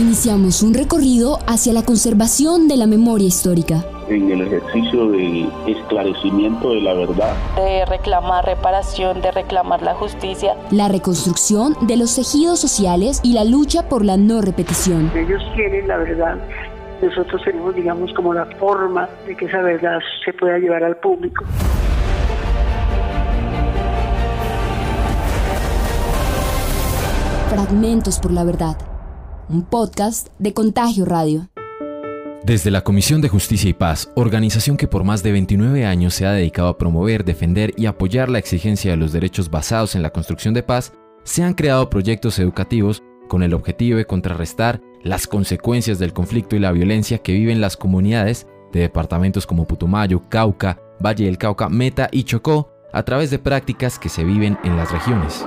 Iniciamos un recorrido hacia la conservación de la memoria histórica. En el ejercicio del esclarecimiento de la verdad. De reclamar reparación, de reclamar la justicia. La reconstrucción de los tejidos sociales y la lucha por la no repetición. Ellos quieren la verdad nosotros tenemos, digamos, como la forma de que esa verdad se pueda llevar al público. Fragmentos por la verdad un podcast de Contagio Radio. Desde la Comisión de Justicia y Paz, organización que por más de 29 años se ha dedicado a promover, defender y apoyar la exigencia de los derechos basados en la construcción de paz, se han creado proyectos educativos con el objetivo de contrarrestar las consecuencias del conflicto y la violencia que viven las comunidades de departamentos como Putumayo, Cauca, Valle del Cauca, Meta y Chocó a través de prácticas que se viven en las regiones.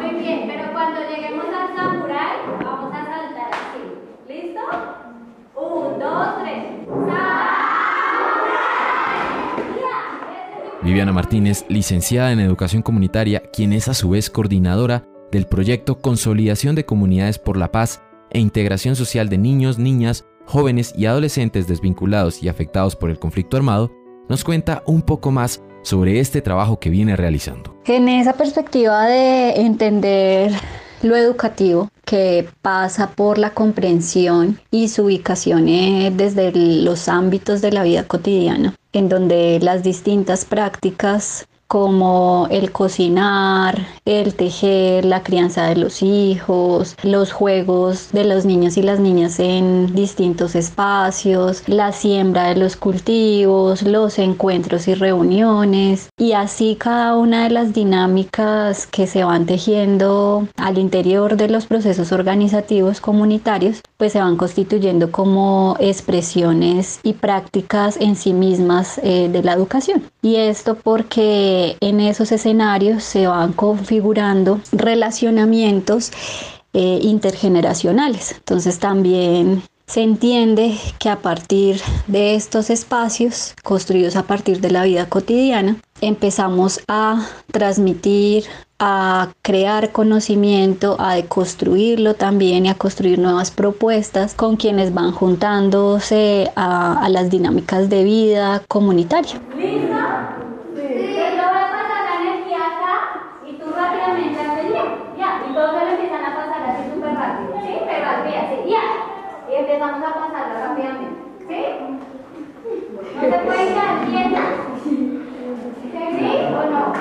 Viviana Martínez, licenciada en Educación Comunitaria, quien es a su vez coordinadora del proyecto Consolidación de Comunidades por la Paz e Integración Social de Niños, Niñas, Jóvenes y Adolescentes desvinculados y afectados por el conflicto armado, nos cuenta un poco más sobre este trabajo que viene realizando. En esa perspectiva de entender lo educativo, que pasa por la comprensión y su ubicación desde los ámbitos de la vida cotidiana, en donde las distintas prácticas como el cocinar, el tejer, la crianza de los hijos, los juegos de los niños y las niñas en distintos espacios, la siembra de los cultivos, los encuentros y reuniones y así cada una de las dinámicas que se van tejiendo al interior de los procesos organizativos comunitarios pues se van constituyendo como expresiones y prácticas en sí mismas eh, de la educación. Y esto porque en esos escenarios se van configurando relacionamientos eh, intergeneracionales. Entonces también se entiende que a partir de estos espacios construidos a partir de la vida cotidiana, empezamos a transmitir, a crear conocimiento, a deconstruirlo también y a construir nuevas propuestas con quienes van juntándose a, las dinámicas de vida comunitaria. ¿Lista? Sí. Te lo voy a pasar la energía acá y tú rápidamente haces ya, ya, y todos se lo empiezan a pasar así súper rápido, ¿sí? Pero así, así, ya, y empezamos a pasarlo rápidamente, ¿sí? No se pueden quedar quietas, ¿sí o no?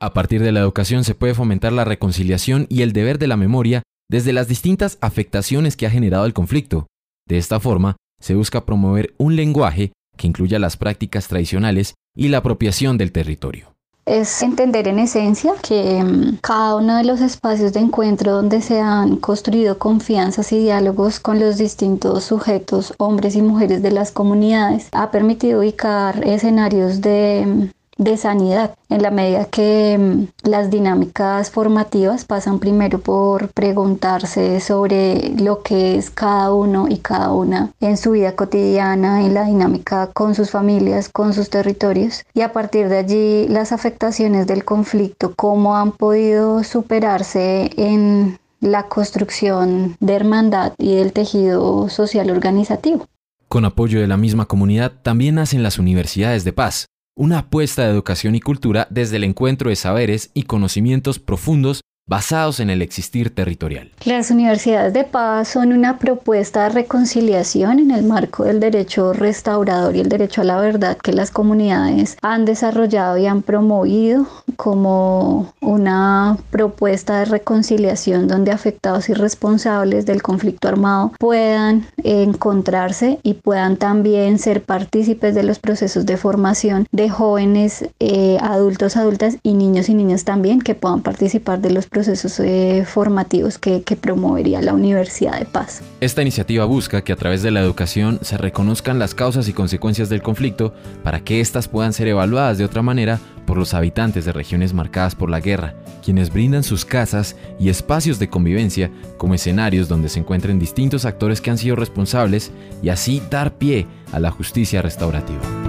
A partir de la educación se puede fomentar la reconciliación y el deber de la memoria desde las distintas afectaciones que ha generado el conflicto. De esta forma, se busca promover un lenguaje que incluya las prácticas tradicionales y la apropiación del territorio. Es entender en esencia que mm, cada uno de los espacios de encuentro donde se han construido confianzas y diálogos con los distintos sujetos, hombres y mujeres de las comunidades, ha permitido ubicar escenarios de mm, de sanidad, en la medida que mm, las dinámicas formativas pasan primero por preguntarse sobre lo que es cada uno y cada una en su vida cotidiana, en la dinámica con sus familias, con sus territorios, y a partir de allí las afectaciones del conflicto, cómo han podido superarse en la construcción de hermandad y del tejido social organizativo. Con apoyo de la misma comunidad también nacen las universidades de paz, una apuesta de educación y cultura desde el encuentro de saberes y conocimientos profundos basados en el existir territorial. Las universidades de paz son una propuesta de reconciliación en el marco del derecho restaurador y el derecho a la verdad que las comunidades han desarrollado y han promovido como una propuesta de reconciliación donde afectados y responsables del conflicto armado puedan encontrarse y puedan también ser partícipes de los procesos de formación de jóvenes, eh, adultos, adultas y niños y niñas también que puedan participar de los procesos procesos eh, formativos que, que promovería la Universidad de Paz. Esta iniciativa busca que a través de la educación se reconozcan las causas y consecuencias del conflicto para que éstas puedan ser evaluadas de otra manera por los habitantes de regiones marcadas por la guerra, quienes brindan sus casas y espacios de convivencia como escenarios donde se encuentren distintos actores que han sido responsables y así dar pie a la justicia restaurativa.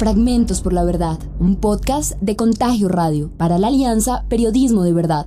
Fragmentos por la Verdad, un podcast de Contagio Radio para la Alianza Periodismo de Verdad.